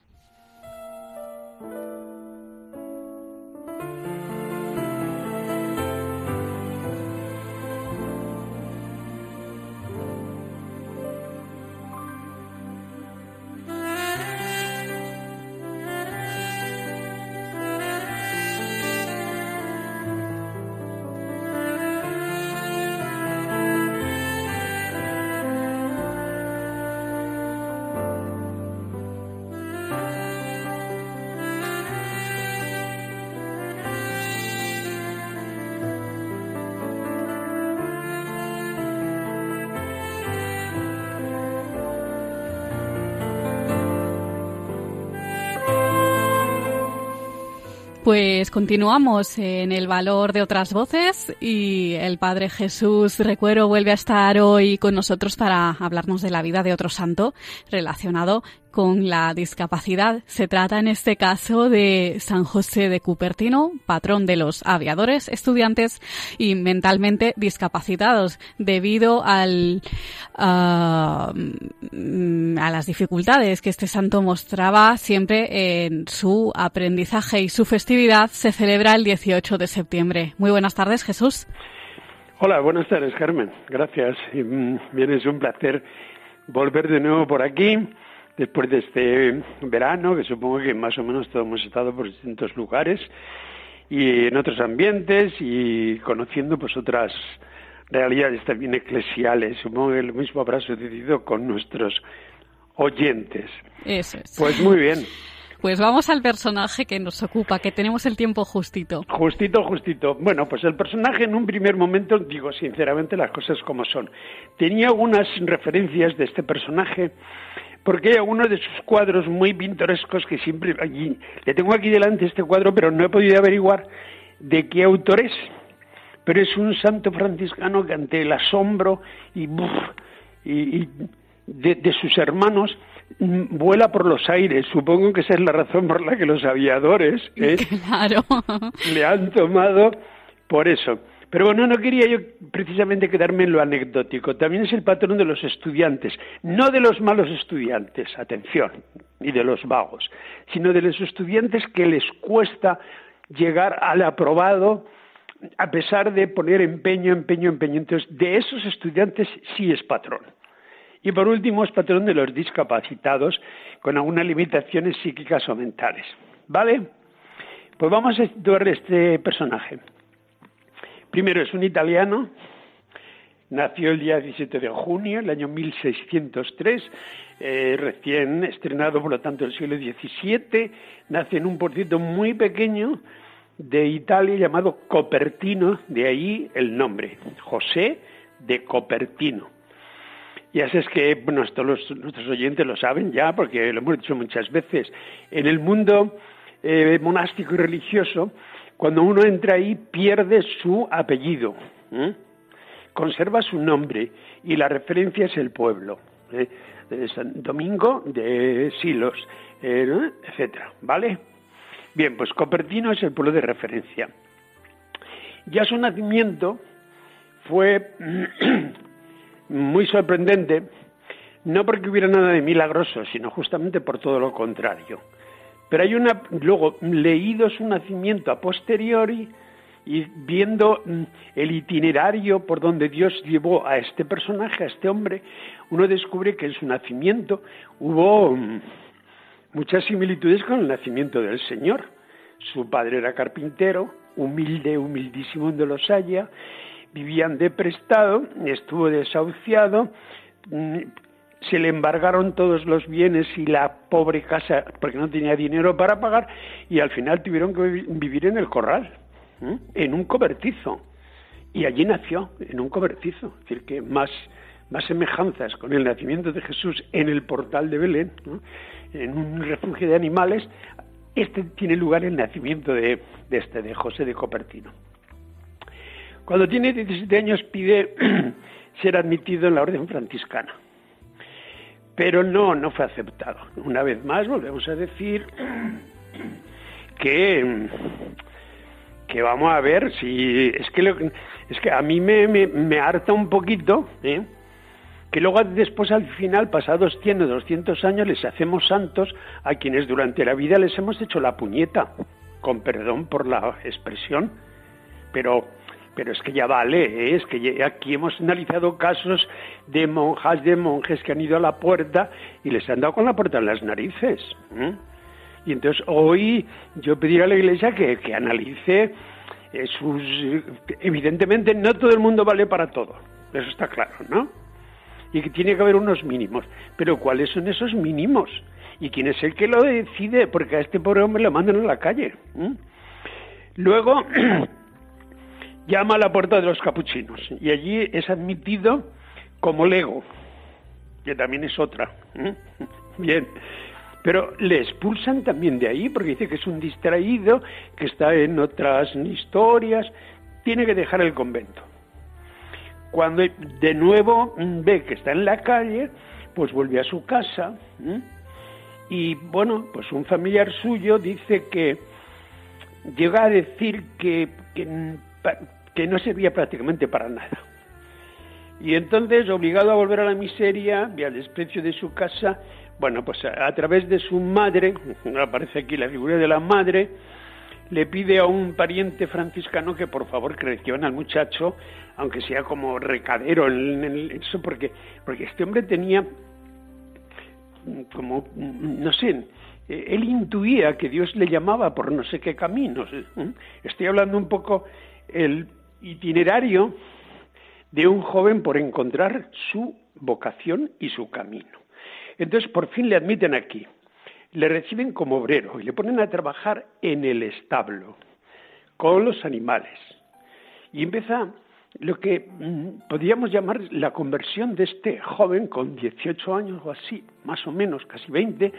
Pues continuamos en el valor de otras voces y el Padre Jesús Recuero vuelve a estar hoy con nosotros para hablarnos de la vida de otro santo relacionado con la discapacidad. Se trata en este caso de San José de Cupertino, patrón de los aviadores, estudiantes y mentalmente discapacitados debido al, a, a las dificultades que este santo mostraba siempre en su aprendizaje y su festividad se celebra el 18 de septiembre. Muy buenas tardes, Jesús. Hola, buenas tardes, Carmen. Gracias. Mm, Bien, es un placer volver de nuevo por aquí después de este verano, que supongo que más o menos todos hemos estado por distintos lugares y en otros ambientes y conociendo pues otras realidades también eclesiales. Supongo que lo mismo habrá sucedido con nuestros oyentes. Eso es. Pues muy bien. Pues vamos al personaje que nos ocupa, que tenemos el tiempo justito. Justito, justito. Bueno, pues el personaje en un primer momento, digo sinceramente las cosas como son. Tenía algunas referencias de este personaje porque hay algunos de sus cuadros muy pintorescos que siempre allí le tengo aquí delante este cuadro, pero no he podido averiguar de qué autor es. Pero es un santo franciscano que ante el asombro y, buf, y, y de, de sus hermanos mm, vuela por los aires. Supongo que esa es la razón por la que los aviadores ¿eh? Claro. le han tomado por eso. Pero bueno, no quería yo precisamente quedarme en lo anecdótico. También es el patrón de los estudiantes, no de los malos estudiantes, atención, y de los vagos, sino de los estudiantes que les cuesta llegar al aprobado a pesar de poner empeño, empeño, empeño. Entonces, de esos estudiantes sí es patrón. Y por último, es patrón de los discapacitados con algunas limitaciones psíquicas o mentales. ¿Vale? Pues vamos a situar este personaje. Primero es un italiano, nació el día 17 de junio, el año 1603, eh, recién estrenado por lo tanto el siglo XVII, nace en un porcito muy pequeño de Italia llamado Copertino, de ahí el nombre, José de Copertino. Y así es que, bueno, esto nuestros oyentes lo saben ya, porque lo hemos dicho muchas veces. En el mundo eh, monástico y religioso, cuando uno entra ahí, pierde su apellido, ¿eh? conserva su nombre y la referencia es el pueblo. ¿eh? San Domingo de Silos, eh, etcétera, ¿vale? Bien, pues Copertino es el pueblo de referencia. Ya su nacimiento fue muy sorprendente, no porque hubiera nada de milagroso, sino justamente por todo lo contrario. Pero hay una, luego, leído su nacimiento a posteriori y viendo mm, el itinerario por donde Dios llevó a este personaje, a este hombre, uno descubre que en su nacimiento hubo mm, muchas similitudes con el nacimiento del Señor. Su padre era carpintero, humilde, humildísimo de los haya, vivían de prestado, estuvo desahuciado, mm, se le embargaron todos los bienes y la pobre casa porque no tenía dinero para pagar y al final tuvieron que vi- vivir en el corral, en un cobertizo. Y allí nació, en un cobertizo. Es decir, que más, más semejanzas con el nacimiento de Jesús en el portal de Belén, en un refugio de animales, este tiene lugar el nacimiento de, de este, de José de Copertino. Cuando tiene 17 años pide ser admitido en la orden franciscana pero no, no fue aceptado. Una vez más volvemos a decir que, que vamos a ver si es que lo- es que a mí me, me, me harta un poquito ¿eh? que luego después al final, pasados 100 o 200 años, les hacemos santos a quienes durante la vida les hemos hecho la puñeta, con perdón por la expresión, pero pero es que ya vale, ¿eh? es que aquí hemos analizado casos de monjas, de monjes que han ido a la puerta y les han dado con la puerta en las narices. ¿eh? Y entonces hoy yo pediría a la Iglesia que, que analice eh, sus... Evidentemente no todo el mundo vale para todo, eso está claro, ¿no? Y que tiene que haber unos mínimos. Pero ¿cuáles son esos mínimos? ¿Y quién es el que lo decide? Porque a este pobre hombre lo mandan a la calle. Luego llama a la puerta de los capuchinos y allí es admitido como lego, que también es otra. ¿eh? Bien, Pero le expulsan también de ahí porque dice que es un distraído, que está en otras historias, tiene que dejar el convento. Cuando de nuevo ve que está en la calle, pues vuelve a su casa ¿m? y bueno, pues un familiar suyo dice que llega a decir que, que no servía prácticamente para nada. Y entonces, obligado a volver a la miseria y al desprecio de su casa, bueno, pues a, a través de su madre, aparece aquí la figura de la madre, le pide a un pariente franciscano que por favor crecione al muchacho, aunque sea como recadero en, eso, porque, porque este hombre tenía como, no sé, él intuía que Dios le llamaba por no sé qué caminos. ¿eh? Estoy hablando un poco el itinerario de un joven por encontrar su vocación y su camino. Entonces, por fin le admiten aquí. Le reciben como obrero y le ponen a trabajar en el establo, con los animales. Y empieza lo que mm, podríamos llamar la conversión de este joven con 18 años o así, más o menos, casi 20,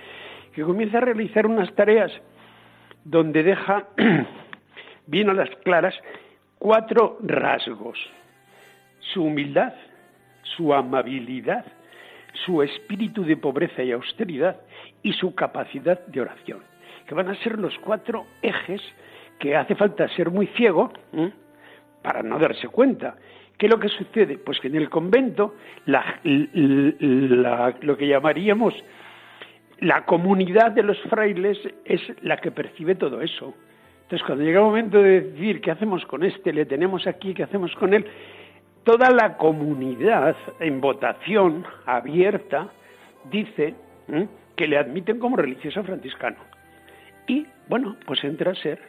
que comienza a realizar unas tareas donde deja bien a las claras cuatro rasgos. Su humildad, su amabilidad, su espíritu de pobreza y austeridad y su capacidad de oración, que van a ser los cuatro ejes que hace falta ser muy ciego para no darse cuenta. ¿Qué es lo que sucede? Pues que en el convento la, la, lo que llamaríamos la comunidad de los frailes es la que percibe todo eso. Entonces, cuando llega el momento de decir qué hacemos con este, le tenemos aquí, qué hacemos con él, toda la comunidad en votación abierta dice que le admiten como religioso franciscano. Y, bueno, pues entra a ser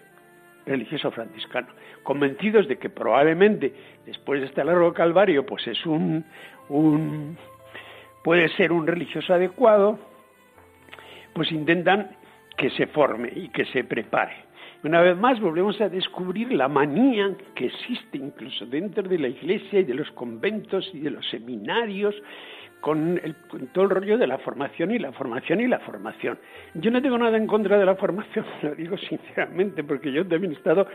religioso franciscano, convencidos de que probablemente después de este largo calvario, pues es un puede ser un religioso adecuado, pues intentan que se forme y que se prepare. Una vez más volvemos a descubrir la manía que existe incluso dentro de la iglesia y de los conventos y de los seminarios con, el, con, todo el rollo de la formación y la formación y la formación. Yo no tengo nada en contra de la formación, lo digo sinceramente, porque yo también he estado,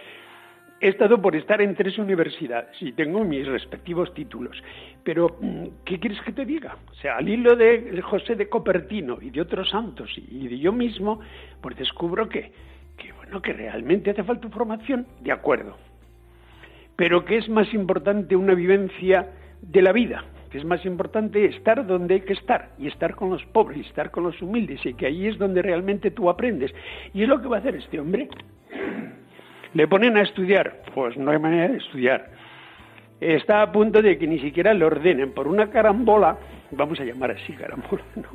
he estado por estar en tres universidades y tengo mis respectivos títulos. Pero, ¿qué quieres que te diga? O sea, al hilo de José de Copertino y de otros santos y de yo mismo, pues descubro que, que bueno, que realmente hace falta formación, de acuerdo. Pero que es más importante una vivencia de la vida, que es más importante estar donde hay que estar, y estar con los pobres, estar con los humildes, y que ahí es donde realmente tú aprendes. Y es lo que va a hacer este hombre. ¿Le ponen a estudiar? Pues no hay manera de estudiar. Está a punto de que ni siquiera le ordenen por una carambola, vamos a llamar así carambola, ¿no?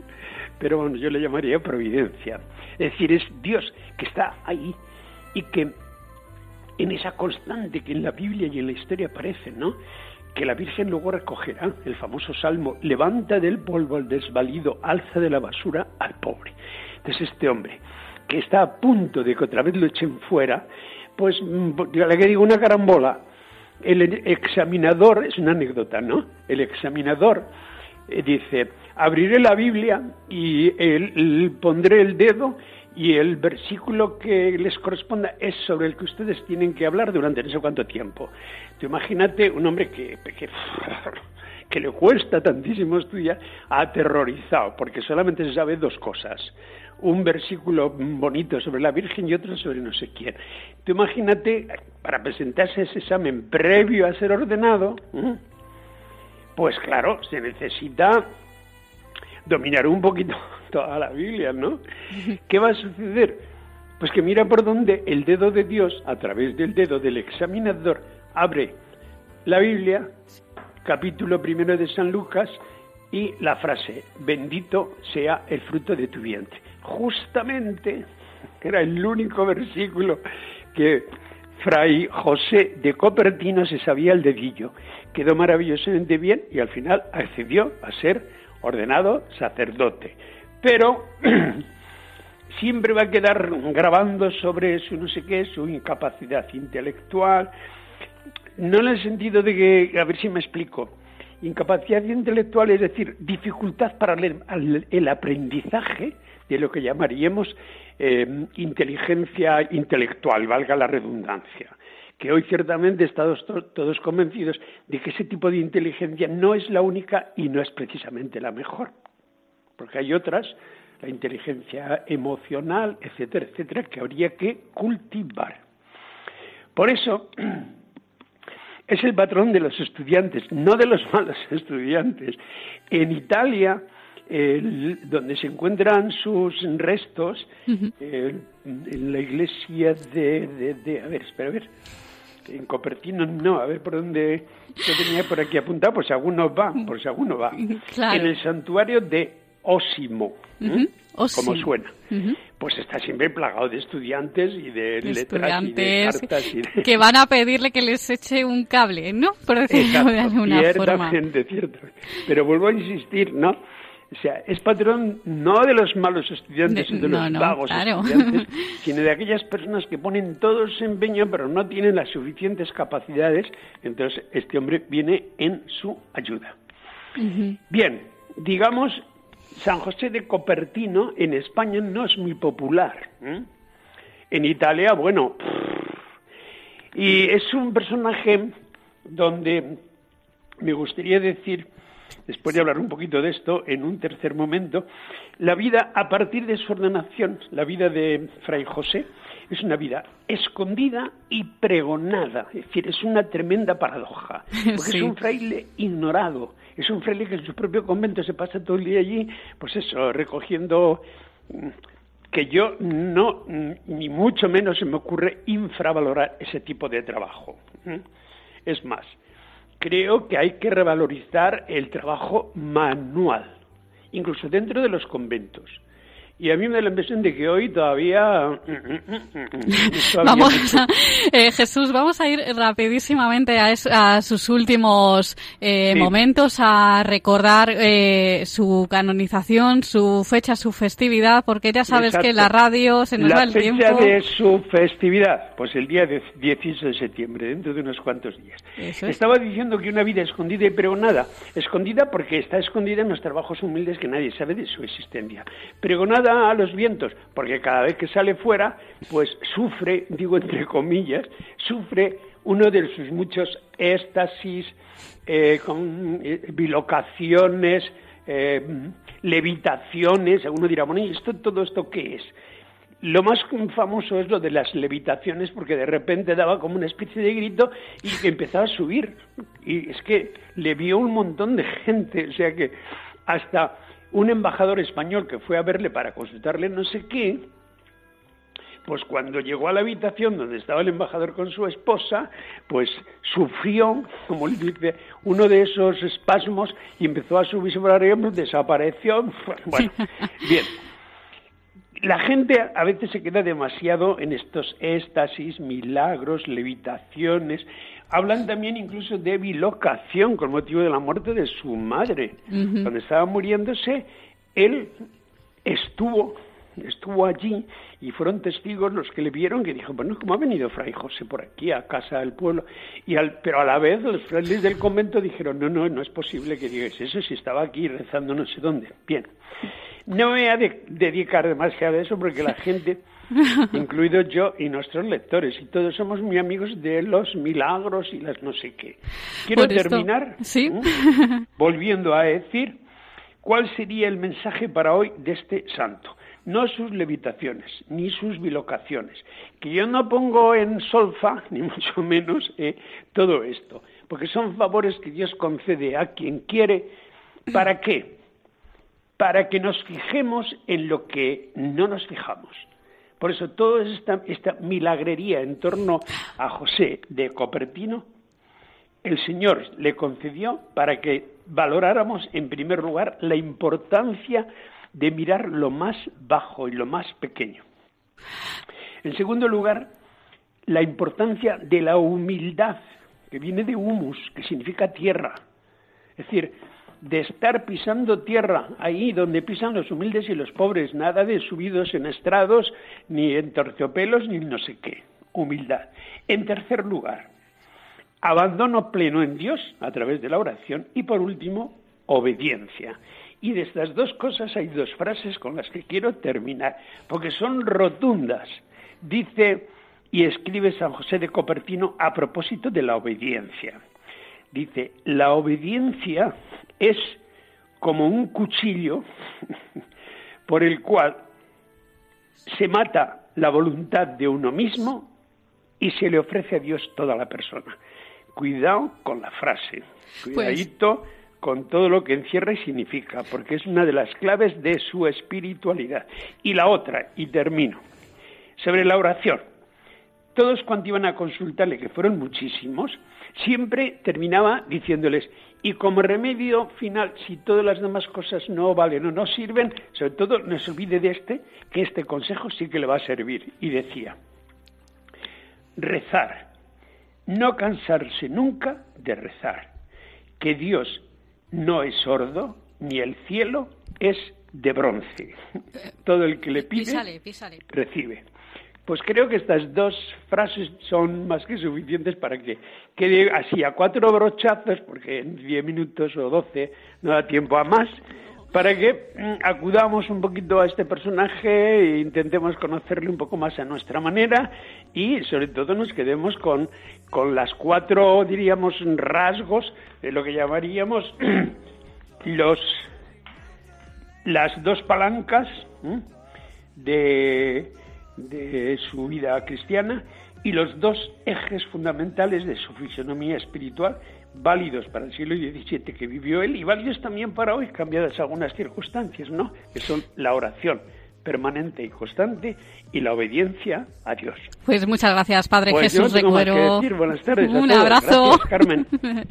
Pero bueno, yo le llamaría providencia. Es decir, es Dios que está ahí y que en esa constante que en la Biblia y en la historia aparece, ¿no? que la Virgen luego recogerá el famoso salmo, levanta del polvo al desvalido, alza de la basura al pobre. Entonces este hombre, que está a punto de que otra vez lo echen fuera, pues le digo una carambola, el examinador, es una anécdota, ¿no? El examinador dice, abriré la Biblia y el, el, pondré el dedo y el versículo que les corresponda es sobre el que ustedes tienen que hablar durante no sé cuánto tiempo. Tú imagínate un hombre que, que, que le cuesta tantísimo estudiar, aterrorizado, porque solamente se sabe dos cosas. Un versículo bonito sobre la Virgen y otro sobre no sé quién. Tú imagínate, para presentarse ese examen previo a ser ordenado, pues claro, se necesita dominar un poquito toda la Biblia, ¿no? ¿Qué va a suceder? Pues que mira por dónde el dedo de Dios, a través del dedo del examinador, abre la Biblia, capítulo primero de San Lucas, y la frase, bendito sea el fruto de tu vientre. Justamente, era el único versículo que Fray José de Copertino se sabía el dedillo. Quedó maravillosamente bien y al final accedió a ser ordenado sacerdote. Pero siempre va a quedar grabando sobre su no sé qué, su incapacidad intelectual, no en el sentido de que, a ver si me explico, incapacidad intelectual es decir, dificultad para el, el aprendizaje de lo que llamaríamos eh, inteligencia intelectual, valga la redundancia que hoy ciertamente estamos to- todos convencidos de que ese tipo de inteligencia no es la única y no es precisamente la mejor, porque hay otras, la inteligencia emocional, etcétera, etcétera, que habría que cultivar. Por eso es el patrón de los estudiantes, no de los malos estudiantes. En Italia, el- donde se encuentran sus restos, en la iglesia de, de- de- A ver, espera, a ver. En Copertino no, a ver por dónde yo tenía por aquí apuntado, pues alguno va, por si alguno va. Claro. En el santuario de Osimo, ¿eh? Ujú, como suena. Pues está siempre plagado de estudiantes y de, De letras y de cartas y de... que van a pedirle que les eche un cable, ¿no? Por decirlo de Exacto, alguna forma. ciertamente, ciertamente. Pero vuelvo a insistir, ¿no? O sea, es patrón no de los malos estudiantes De- y de no, los no, vagos claro. estudiantes, sino de aquellas personas que ponen todo su empeño pero no tienen las suficientes capacidades. Entonces, este hombre viene en su ayuda. Bien, digamos, San José de Copertino en España no es muy popular. ¿eh? En Italia, bueno, y es un personaje donde me gustaría decir, después de hablar un poquito de esto, en un tercer momento, la vida a partir de su ordenación, la vida de Fray José, es una vida escondida y pregonada, es decir, es una tremenda paradoja, porque Sí. es un fraile ignorado, es un fraile que en su propio convento se pasa todo el día allí, pues eso, recogiendo mm, que yo no, mm, ni mucho menos se me ocurre infravalorar ese tipo de trabajo. Es más, creo que hay que revalorizar el trabajo manual, incluso dentro de los conventos. Y a mí me da la impresión de que hoy todavía... todavía Vamos a, eh, Jesús, vamos a ir rapidísimamente a, es- a sus últimos eh, Sí. momentos, a recordar eh, su canonización, su fecha, su festividad, porque ya sabes Exacto. que la radio se nos la va el fecha tiempo. de su festividad, pues el día de 16 de septiembre, dentro de unos cuantos días. Es. Estaba diciendo que una vida escondida y pregonada, escondida porque está escondida en los trabajos humildes que nadie sabe de su existencia. Pregonada a los vientos, porque cada vez que sale fuera, pues sufre, digo entre comillas, sufre uno de sus muchos éxtasis, eh, con eh, bilocaciones, eh, levitaciones. Alguno dirá, bueno, ¿y esto, todo esto qué es? Lo más famoso es lo de las levitaciones, porque de repente daba como una especie de grito y empezaba a subir. Y es que le vio un montón de gente, o sea que hasta un embajador español que fue a verle para consultarle no sé qué, pues cuando llegó a la habitación donde estaba el embajador con su esposa, pues sufrió, como él dice, uno de esos espasmos y empezó a subirse por arriba, desapareció. Bueno, bien. La gente a veces se queda demasiado en estos éxtasis, milagros, levitaciones. Hablan también incluso de bilocación con motivo de la muerte de su madre. Ujú. Cuando estaba muriéndose, él estuvo estuvo allí y fueron testigos los que le vieron que dijo, bueno, ¿cómo ha venido Fray José por aquí a casa del pueblo? Y al, pero a la vez los frailes del convento dijeron, no, no, no es posible que digas eso si estaba aquí rezando no sé dónde. Bien, no me voy a de- dedicar demasiado a eso porque la gente, incluido yo y nuestros lectores, y todos somos muy amigos de los milagros y las no sé qué. Quiero Por terminar Sí. volviendo a decir cuál sería el mensaje para hoy de este santo. No sus levitaciones, ni sus bilocaciones. Que yo no pongo en solfa, ni mucho menos, eh, todo esto. Porque son favores que Dios concede a quien quiere. ¿Para qué? Para que nos fijemos en lo que no nos fijamos. Por eso toda esta, milagrería en torno a José de Copertino el Señor le concedió para que valoráramos en primer lugar la importancia de mirar lo más bajo y lo más pequeño. En segundo lugar, la importancia de la humildad, que viene de humus, que significa tierra. Es decir, de estar pisando tierra, ahí donde pisan los humildes y los pobres, nada de subidos en estrados, ni en terciopelos, ni no sé qué. Humildad. En tercer lugar, abandono pleno en Dios a través de la oración y por último, obediencia. Y de estas dos cosas hay dos frases con las que quiero terminar, porque son rotundas. Dice y escribe San José de Copertino a propósito de la obediencia. Dice, la obediencia es como un cuchillo por el cual se mata la voluntad de uno mismo y se le ofrece a Dios toda la persona. Cuidado con la frase, cuidadito con todo lo que encierra y significa, porque es una de las claves de su espiritualidad. Y la otra, y termino, sobre la oración. Todos cuando iban a consultarle, que fueron muchísimos, siempre terminaba diciéndoles, y como remedio final, si todas las demás cosas no valen o no sirven, sobre todo no se olvide de este, que este consejo sí que le va a servir. Y decía, rezar, no cansarse nunca de rezar, que Dios no es sordo, ni el cielo es de bronce. Todo el que le pide, Písale, písale. recibe. Pues creo que estas dos frases son más que suficientes para que quede así a cuatro brochazos, porque en diez minutos o doce no da tiempo a más, para que mm, acudamos un poquito a este personaje e intentemos conocerle un poco más a nuestra manera y sobre todo nos quedemos con, con las cuatro, diríamos, rasgos de lo que llamaríamos los las dos palancas de, de su vida cristiana y los dos ejes fundamentales de su fisonomía espiritual, válidos para el siglo XVII que vivió él y válidos también para hoy, cambiadas algunas circunstancias, ¿no? Que son la oración permanente y constante y la obediencia a Dios. Pues muchas gracias, Padre Pues yo no Jesús tengo más que decir. Buenas tardes a Un todos. abrazo. Gracias, Carmen.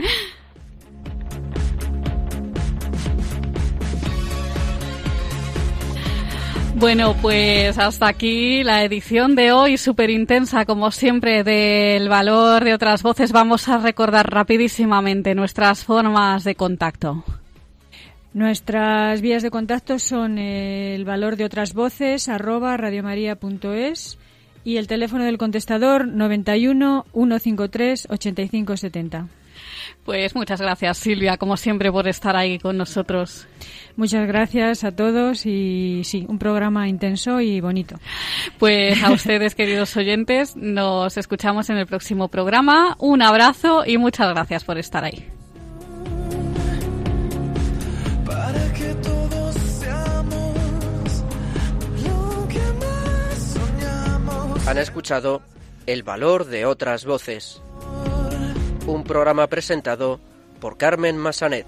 Bueno, pues hasta aquí la edición de hoy, súper intensa, como siempre, del valor de otras voces. Vamos a recordar rapidísimamente nuestras formas de contacto. Nuestras vías de contacto son el valor de otras voces arroba radiomaria.es y el teléfono del contestador 91 153 8570. Pues muchas gracias, Silvia, como siempre, por estar ahí con nosotros. Muchas gracias a todos y sí, un programa intenso y bonito. Pues a ustedes, queridos oyentes, nos escuchamos en el próximo programa. Un abrazo y muchas gracias por estar ahí. para que todos seamos lo que más soñamos. Han escuchado El valor de otras voces. Un programa presentado por Carmen Massanet.